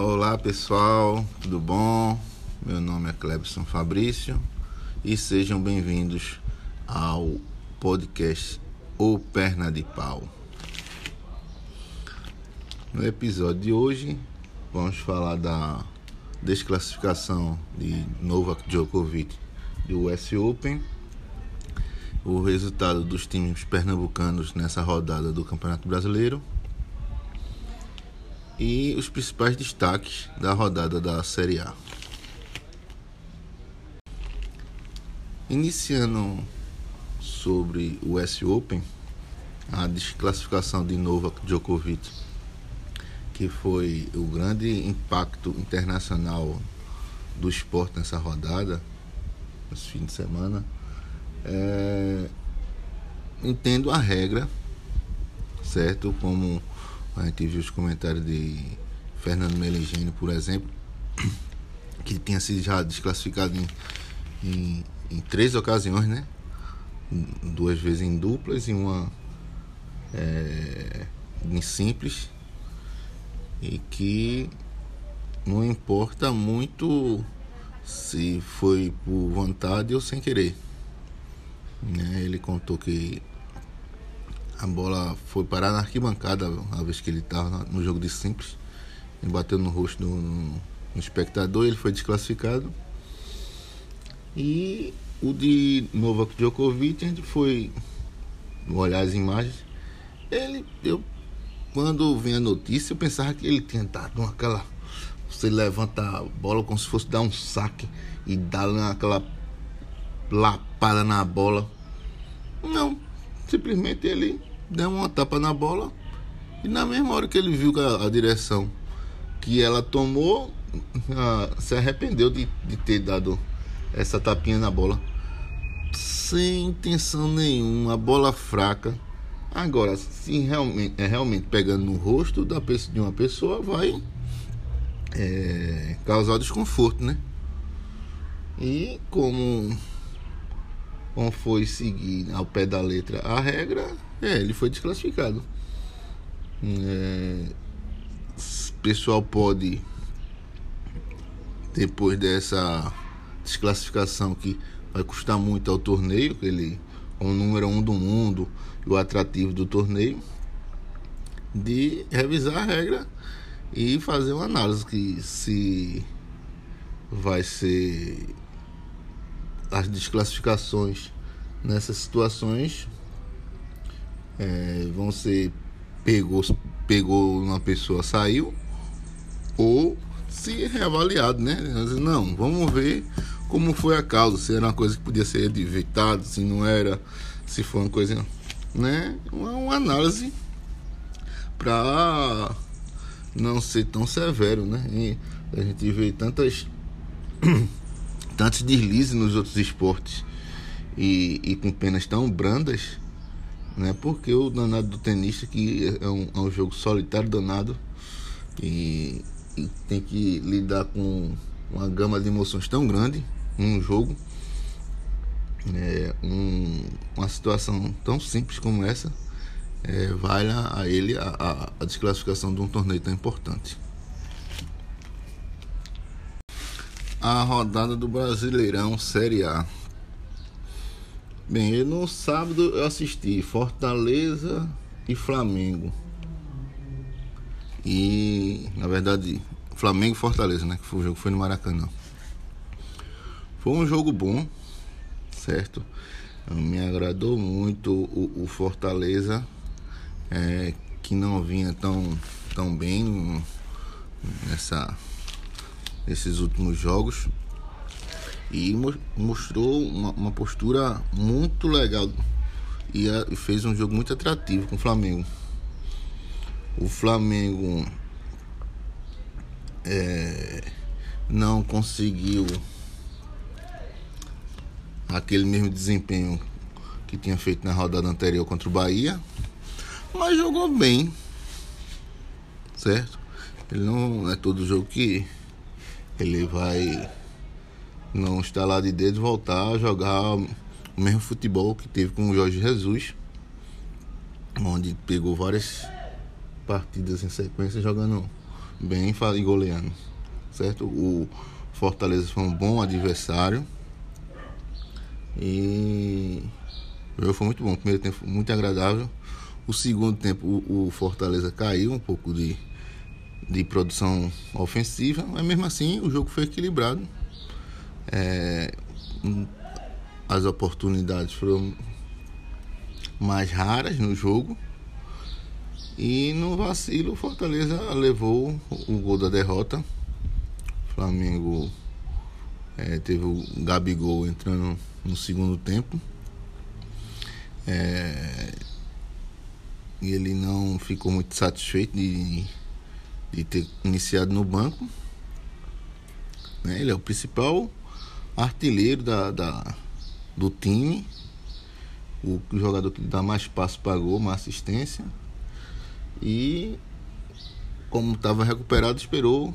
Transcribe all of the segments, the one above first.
Olá pessoal, tudo bom? Meu nome é Clebson Fabrício e sejam bem-vindos ao podcast O Perna de Pau. No episódio de hoje vamos falar da desclassificação de Novak Djokovic do US Open, o resultado dos times pernambucanos nessa rodada do Campeonato Brasileiro e os principais destaques da rodada da Série A. Iniciando sobre o US Open, a desclassificação de Novak Djokovic, que foi o grande impacto internacional do esporte nessa rodada, nesse fim de semana, é, entendo a regra, certo? Como a gente viu os comentários de Fernando Meligeni, por exemplo, que tinha sido já desclassificado em, em, em três ocasiões, né? Duas vezes em duplas e uma é, em simples. E que não importa muito se foi por vontade ou sem querer. Né? Ele contou que a bola foi parar na arquibancada a vez que ele estava no jogo de simples. Ele bateu no rosto do, no, no espectador, ele foi desclassificado. E o de Novak Djokovic, a gente foi olhar as imagens. Ele, eu, quando vem a notícia, eu pensava que ele tinha dado aquela. Você levanta a bola como se fosse dar um saque e dar aquela lapada na bola. Não, simplesmente ele deu uma tapa na bola e na mesma hora que ele viu a, a direção que ela tomou, se arrependeu de, de ter dado essa tapinha na bola sem intenção nenhuma, bola fraca. Agora, se realmente é realmente pegando no rosto da de uma pessoa, vai é, causar desconforto, né? E como, como foi seguir ao pé da letra a regra, é, ele foi desclassificado. É, pessoal pode, depois dessa desclassificação que vai custar muito ao torneio, que ele é o número um do mundo e o atrativo do torneio, de revisar a regra e fazer uma análise que se vai ser as desclassificações nessas situações é, vão ser pegou, pegou uma pessoa, saiu, ou se reavaliado, né? Não, vamos ver como foi a causa, se era uma coisa que podia ser evitado, se não era, se foi uma coisa, né? Uma, uma análise para não ser tão severo, né? E a gente vê tantas tantos deslizes nos outros esportes e, e com penas tão brandas né? Porque o danado do tenista que é um, é um jogo solitário danado e, e, tem que lidar com uma gama de emoções tão grande num jogo, é, um, uma situação tão simples como essa, é, vale a ele a, a, a desclassificação de um torneio tão importante. A rodada do Brasileirão Série A. Bem, no sábado eu assisti Fortaleza e Flamengo. E, na verdade, Flamengo e Fortaleza, né? Que foi o jogo foi no Maracanã. Foi um jogo bom, certo? Me agradou muito o, o Fortaleza, é, que não vinha tão, tão bem nessa, nesses últimos jogos e mostrou uma, uma postura muito legal e, e fez um jogo muito atrativo com o Flamengo. O Flamengo é, não conseguiu aquele mesmo desempenho que tinha feito na rodada anterior contra o Bahia, mas jogou bem, certo? Ele não é todo jogo que ele vai não estalar de dedo voltar a jogar o mesmo futebol que teve com o Jorge Jesus, onde pegou várias partidas em sequência jogando bem e goleando, certo? O Fortaleza foi um bom adversário e o jogo foi muito bom. O primeiro tempo muito agradável. O segundo tempo o, o Fortaleza caiu um pouco de, de produção ofensiva, mas mesmo assim o jogo foi equilibrado. É, as oportunidades foram mais raras no jogo. E no vacilo, o Fortaleza levou o gol da derrota. O Flamengo é, teve o Gabigol entrando no segundo tempo. É, e ele não ficou muito satisfeito de, de ter iniciado no banco. Né? Ele é o principal artilheiro da, da, do time. O jogador que dá mais passo pagou, mais assistência. E como estava recuperado, esperou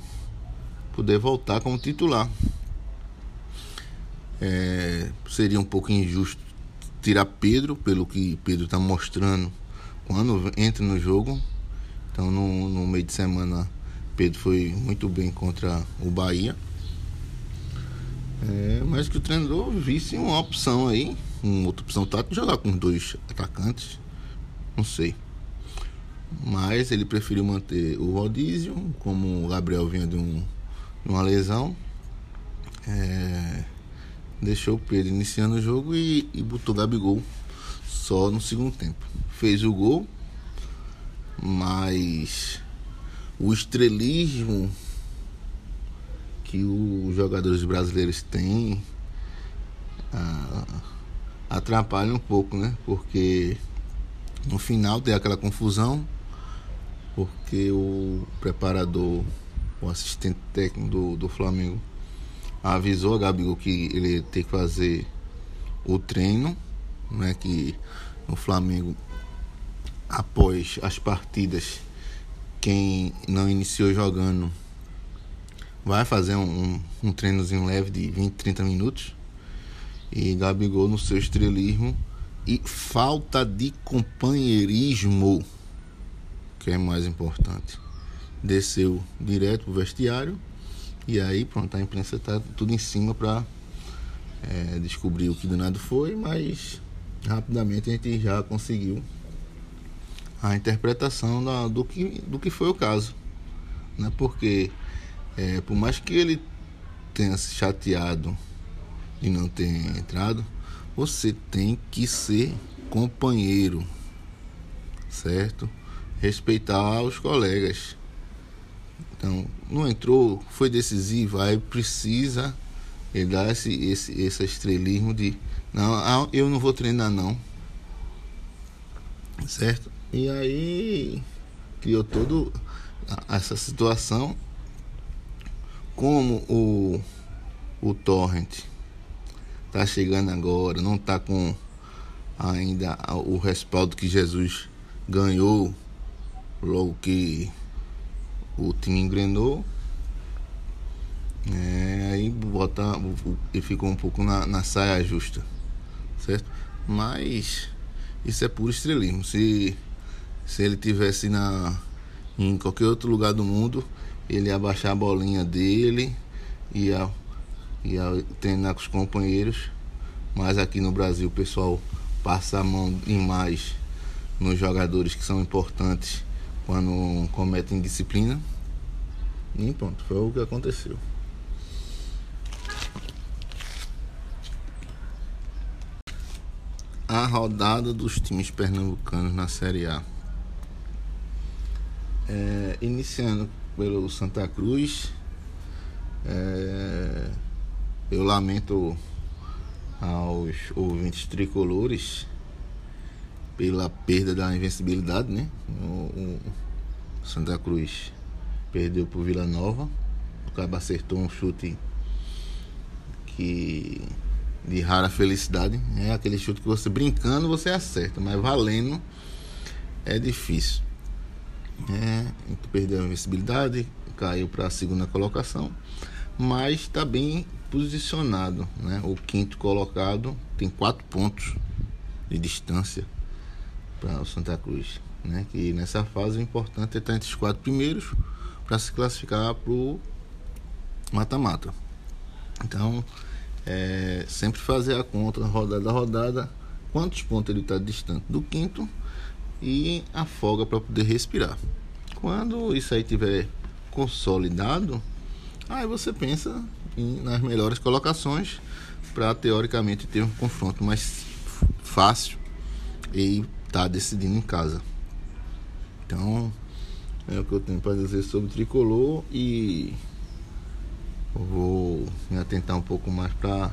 poder voltar como titular. É, seria um pouco injusto tirar Pedro, pelo que Pedro está mostrando quando entra no jogo. Então, no, no meio de semana, Pedro foi muito bem contra o Bahia. É, mas que o treinador visse uma opção aí, uma outra opção tática, jogar com dois atacantes. Não sei. Mas ele preferiu manter o Rodízio, como o Gabriel vinha de, um, de uma lesão. É, deixou o Pedro iniciando o jogo e, e botou Gabigol só no segundo tempo. Fez o gol, mas o estrelismo que os jogadores brasileiros têm ah, atrapalha um pouco, né? Porque no final tem aquela confusão, porque o preparador, o assistente técnico do, do Flamengo avisou a Gabigol que ele ter que fazer o treino, né? Que no Flamengo, após as partidas, quem não iniciou jogando vai fazer um, um, treinozinho leve de 20, 30 minutos. E Gabigol no seu estrelismo e falta de companheirismo, que é mais importante. Desceu direto pro vestiário e aí pronto, a imprensa tá tudo em cima para é, descobrir o que do nada foi, mas rapidamente a gente já conseguiu a interpretação da, do, que, do que foi o caso. Né? Porque é, por mais que ele tenha se chateado de não ter entrado, você tem que ser companheiro, certo? Respeitar os colegas. Então, não entrou, foi decisivo, aí precisa ele dar esse, esse, esse estrelismo de não, ah, eu não vou treinar não. Certo? E aí criou toda essa situação como o, o torrent está chegando agora, não está com ainda o respaldo que Jesus ganhou logo que o time engrenou. É, aí bota e ficou um pouco na, na saia justa, certo? Mas isso é puro estrelismo. Se, se ele tivesse na, em qualquer outro lugar do mundo, ele ia baixar a bolinha dele, ia, ia treinar com os companheiros, mas aqui no Brasil o pessoal passa a mão demais nos jogadores que são importantes quando cometem disciplina. E pronto, foi o que aconteceu. A rodada dos times pernambucanos na Série A. É, iniciando pelo Santa Cruz. É, eu lamento aos ouvintes tricolores pela perda da invencibilidade, né? O, o Santa Cruz perdeu para o Vila Nova. O Cabo acertou um chute que de rara felicidade. É aquele chute que você brincando você acerta, mas valendo é difícil. É, perdeu a invencibilidade, caiu para a segunda colocação, mas está bem posicionado. Né? O quinto colocado tem quatro pontos de distância para o Santa Cruz. Né? Que nessa fase o importante é estar entre os quatro primeiros para se classificar para o mata-mata. Então, é, sempre fazer a conta, rodada a rodada, quantos pontos ele está distante do quinto e a folga para poder respirar. Quando isso aí tiver consolidado, aí você pensa em, nas melhores colocações para teoricamente ter um confronto mais fácil e tá decidindo em casa. Então, é o que eu tenho para dizer sobre tricolor e vou me atentar um pouco mais para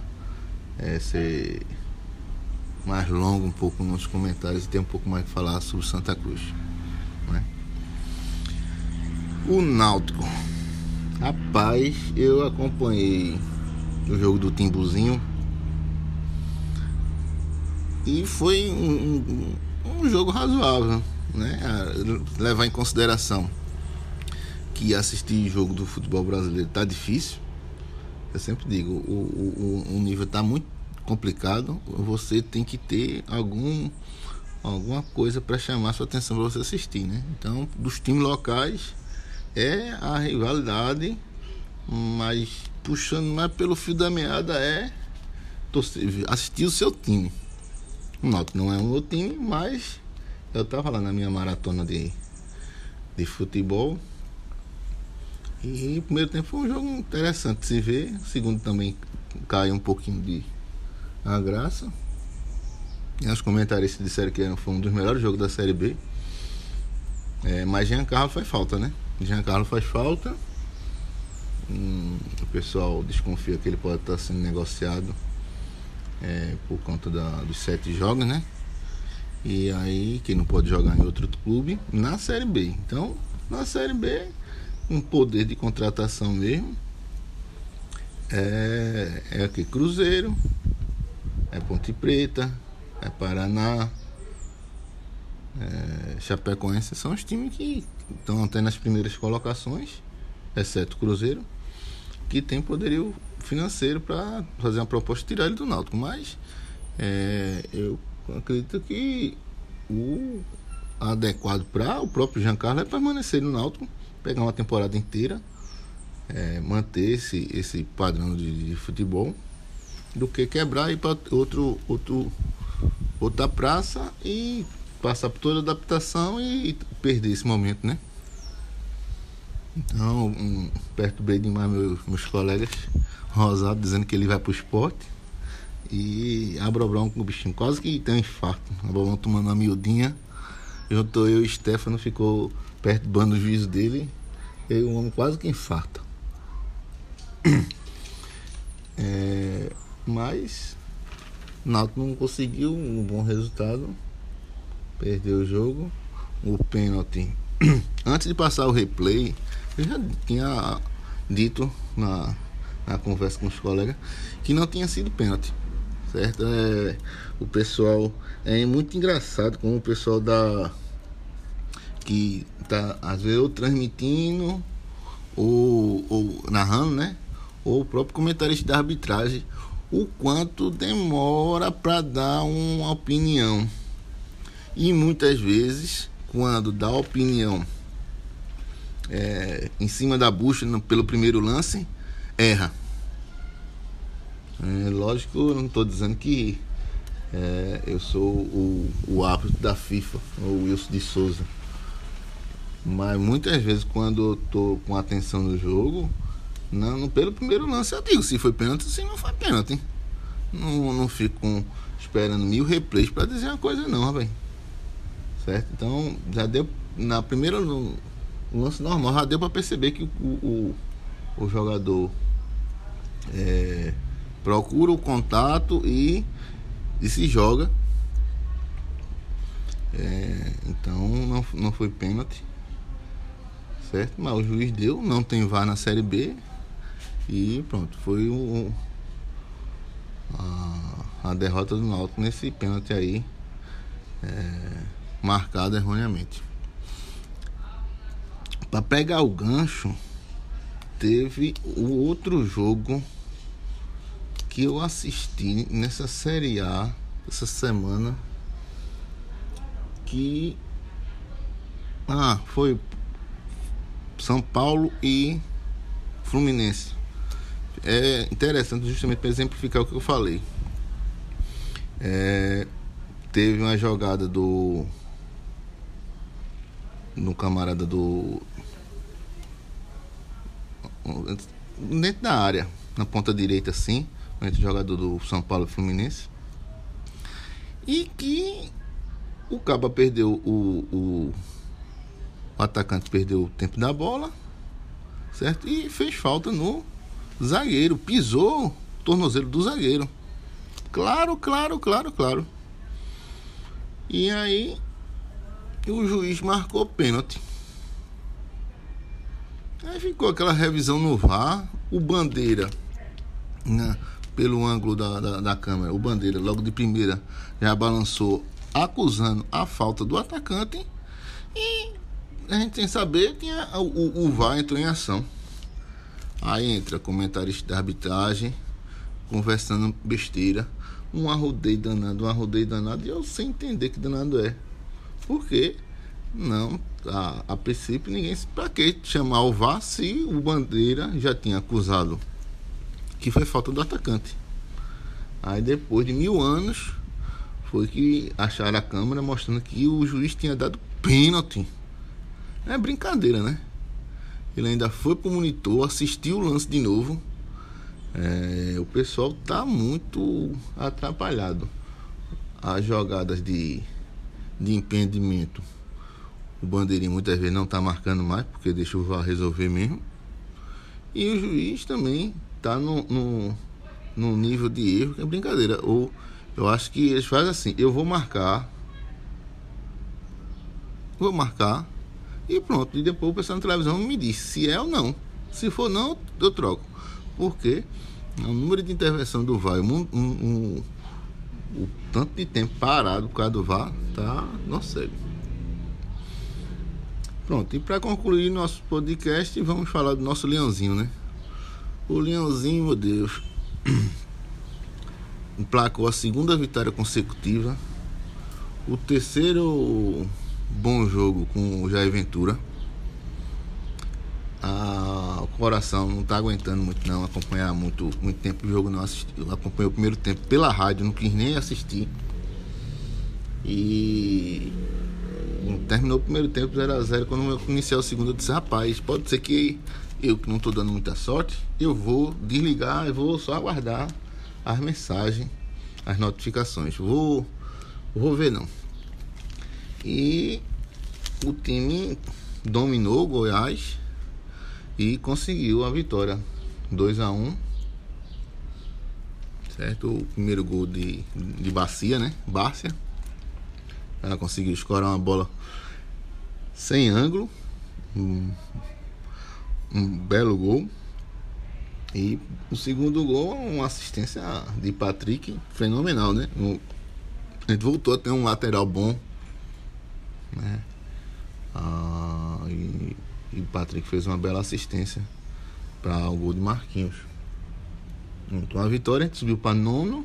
é, ser mais longo um pouco nos comentários e ter um pouco mais de falar sobre Santa Cruz. Né? O Náutico. Rapaz, eu acompanhei o jogo do Timbuzinho e foi um, um, jogo razoável, né? Levar em consideração que assistir jogo do futebol brasileiro tá difícil. Eu sempre digo, o, o, o nível tá muito complicado. Você tem que ter algum alguma coisa para chamar sua atenção para você assistir, né? Então, dos times locais é a rivalidade, mas puxando mais pelo fio da meada é assistir o seu time. O Náutico não é o meu time, mas eu estava lá na minha maratona de, de futebol. E o primeiro tempo foi um jogo interessante se ver. O segundo também caiu um pouquinho de a graça. E os comentaristas disseram que foi um dos melhores jogos da Série B. É, mas Giancarlo faz falta, né? Giancarlo faz falta. Hum, o pessoal desconfia que ele pode estar sendo negociado é, por conta da, dos sete jogos, né? E aí que não pode jogar em outro clube na Série B. Então, na Série B, um poder de contratação mesmo. É, é aqui Cruzeiro, é Ponte Preta, é Paraná, é Chapecoense. São os times que estão até nas primeiras colocações, exceto Cruzeiro, que tem poderio financeiro para fazer uma proposta de tirar ele do Náutico. Mas é, eu acredito que o adequado para o próprio Giancarlo é permanecer no Náutico, pegar uma temporada inteira, é, manter esse, esse padrão de, de, futebol, do que quebrar e para outro, outro, outra praça e passar por toda a adaptação e perder esse momento, né? Então, um, perturbei demais meus, meus colegas Rosado dizendo que ele vai pro esporte. E a Bobrão com o bichinho quase que tem um infarto. A Bobrão tomando uma miudinha. Juntou eu e Stefano, ficou perturbando o juízo dele. E o homem quase que infarta. Mas Náutico não conseguiu um bom resultado. Perdeu o jogo. O pênalti. Antes de passar o replay, eu já tinha dito na, na conversa com os colegas que não tinha sido pênalti. Certo? É, o pessoal. É muito engraçado como o pessoal da. Que tá, às vezes, ou transmitindo, ou, ou narrando, né? Ou o próprio comentarista da arbitragem, o quanto demora para dar uma opinião. E muitas vezes, quando dá opinião é, em cima da bucha no, pelo primeiro lance, erra. É, lógico, não estou dizendo que é, eu sou o, o árbitro da FIFA, o Wilson de Souza. Mas muitas vezes quando eu estou com atenção no jogo, não, pelo primeiro lance eu digo se foi pênalti, se não foi pênalti. Não, não fico esperando mil replays para dizer uma coisa não, rapaz. Certo? Então já deu na primeira no, lance normal, já deu para perceber que o, o, o jogador é, procura o contato e, e se joga. É, então não, não foi pênalti. Certo? Mas o juiz deu, não tem VAR na série B. E pronto, foi o, a, a derrota do Náutico nesse pênalti aí. É, marcado erroneamente. Para pegar o gancho, teve o outro jogo que eu assisti nessa Série A essa semana que ah, foi São Paulo e Fluminense. É interessante justamente para exemplificar o que eu falei. É, teve uma jogada do no camarada do dentro da área, na ponta direita assim, entre o jogador do São Paulo e Fluminense. E que o Caba perdeu o, o, o atacante perdeu o tempo da bola, certo? E fez falta no zagueiro, pisou o tornozelo do zagueiro. Claro, claro, claro, claro. E aí o juiz marcou pênalti. Aí ficou aquela revisão no VAR, o Bandeira, né, pelo ângulo da, da, da, câmera, o Bandeira logo de primeira já balançou acusando a falta do atacante e a gente sem saber tinha, o, o VAR entrou em ação. Aí entra comentarista da arbitragem conversando besteira, um arrodeio danado, um arrodeio danado, e eu sem entender que danado é. Por quê? Não, a, a princípio ninguém. Para que chamar o VAR se o Bandeira já tinha acusado que foi falta do atacante? Aí depois de mil anos foi que acharam a câmera mostrando que o juiz tinha dado pênalti. É brincadeira, né? Ele ainda foi pro monitor, assistiu o lance de novo. É, o pessoal tá muito atrapalhado. As jogadas de, de impedimento o bandeirinho muitas vezes não está marcando mais, porque deixa o VAR resolver mesmo. E o juiz também está no, no, no, nível de erro que é brincadeira. Ou eu acho que eles fazem assim: eu vou marcar, vou marcar, e pronto. E depois o pessoal na televisão me diz se é ou não. Se for não, eu troco. Porque o número de intervenção do VAR, um, um, um, o tanto de tempo parado por causa do VAR, tá no cego. Pronto, e para concluir nosso podcast, vamos falar do nosso leãozinho, né? O leãozinho, meu Deus, emplacou a segunda vitória consecutiva, o terceiro bom jogo com o Jair Ventura. Ah, o coração não tá aguentando muito não acompanhar muito, muito tempo o jogo não assisti, eu acompanhei o primeiro tempo pela rádio, não quis nem assistir. E terminou o primeiro tempo 0x0. Quando eu iniciar o segundo, eu disse: rapaz, pode ser que eu que não estou dando muita sorte, eu vou desligar e vou só aguardar as mensagens, as notificações. Vou, vou ver não. E o time dominou o Goiás e conseguiu a vitória 2 a 1 certo? O primeiro gol de, de Bacia, né? Bárcia. Ela conseguiu escorar uma bola sem ângulo. Um, um belo gol. E o segundo gol, uma assistência de Patrick fenomenal, né? a gente voltou a ter um lateral bom. Né? Ah, e, o Patrick fez uma bela assistência para o gol de Marquinhos. Então a vitória, subiu para nono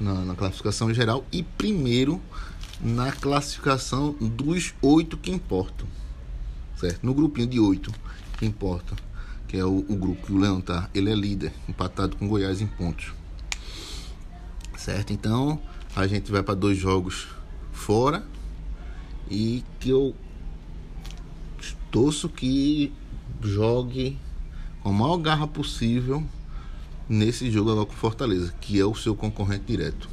na, na classificação geral e primeiro na classificação dos oito que importam. Certo? No grupinho de oito que importa, que é o, o, grupo que o Leão tá, ele é líder, empatado com Goiás em pontos. Certo? Então, a gente vai para dois jogos fora e que eu torço que jogue com a maior garra possível nesse jogo agora com Fortaleza, que é o seu concorrente direto.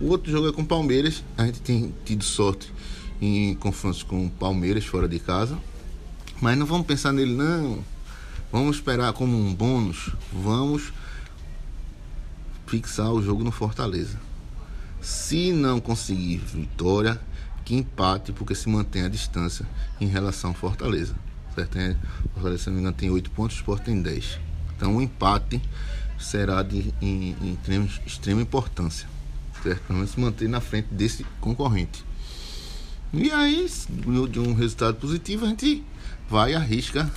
O outro jogo é com Palmeiras. A gente tem tido sorte em confrontos com Palmeiras fora de casa. Mas não vamos pensar nele, não. Vamos esperar como um bônus. Vamos fixar o jogo no Fortaleza. Se não conseguir vitória, que empate, porque se mantém a distância em relação ao Fortaleza. Certo? Fortaleza, se não me engano, tem 8 pontos, o Sport tem 10. Então o empate será de em, em extrema, extrema importância certo? Pelo menos se manter na frente desse concorrente. E aí, de um resultado positivo, a gente vai e arrisca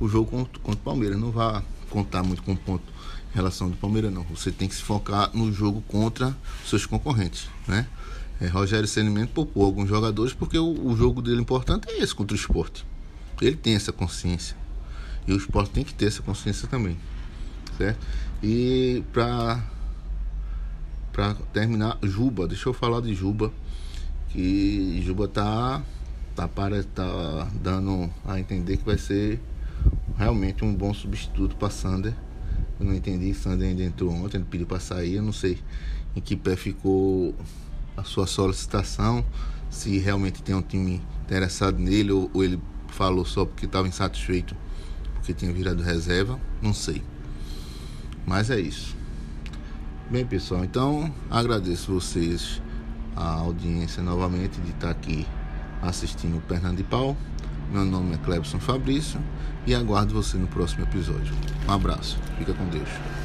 o jogo contra, contra o Palmeiras. Não vai contar muito com ponto em relação do Palmeiras, não. Você tem que se focar no jogo contra seus concorrentes, né? É, Rogério Senimento poupou alguns jogadores porque o, o, jogo dele importante é esse contra o esporte. Ele tem essa consciência. E o esporte tem que ter essa consciência também. Certo? E para para terminar, Juba, deixa eu falar de Juba, que Juba tá tá para tá dando a entender que vai ser realmente um bom substituto para Sander. Eu não entendi, Sander ainda entrou ontem, ele pediu para sair, eu não sei em que pé ficou a sua solicitação, se realmente tem um time interessado nele ou, ou ele falou só porque estava insatisfeito porque tinha virado reserva, não sei. Mas é isso. Bem, pessoal, então agradeço vocês a audiência novamente de estar aqui assistindo o Pau. Meu nome é Clebson Fabrício e aguardo você no próximo episódio. Um abraço, fica com Deus.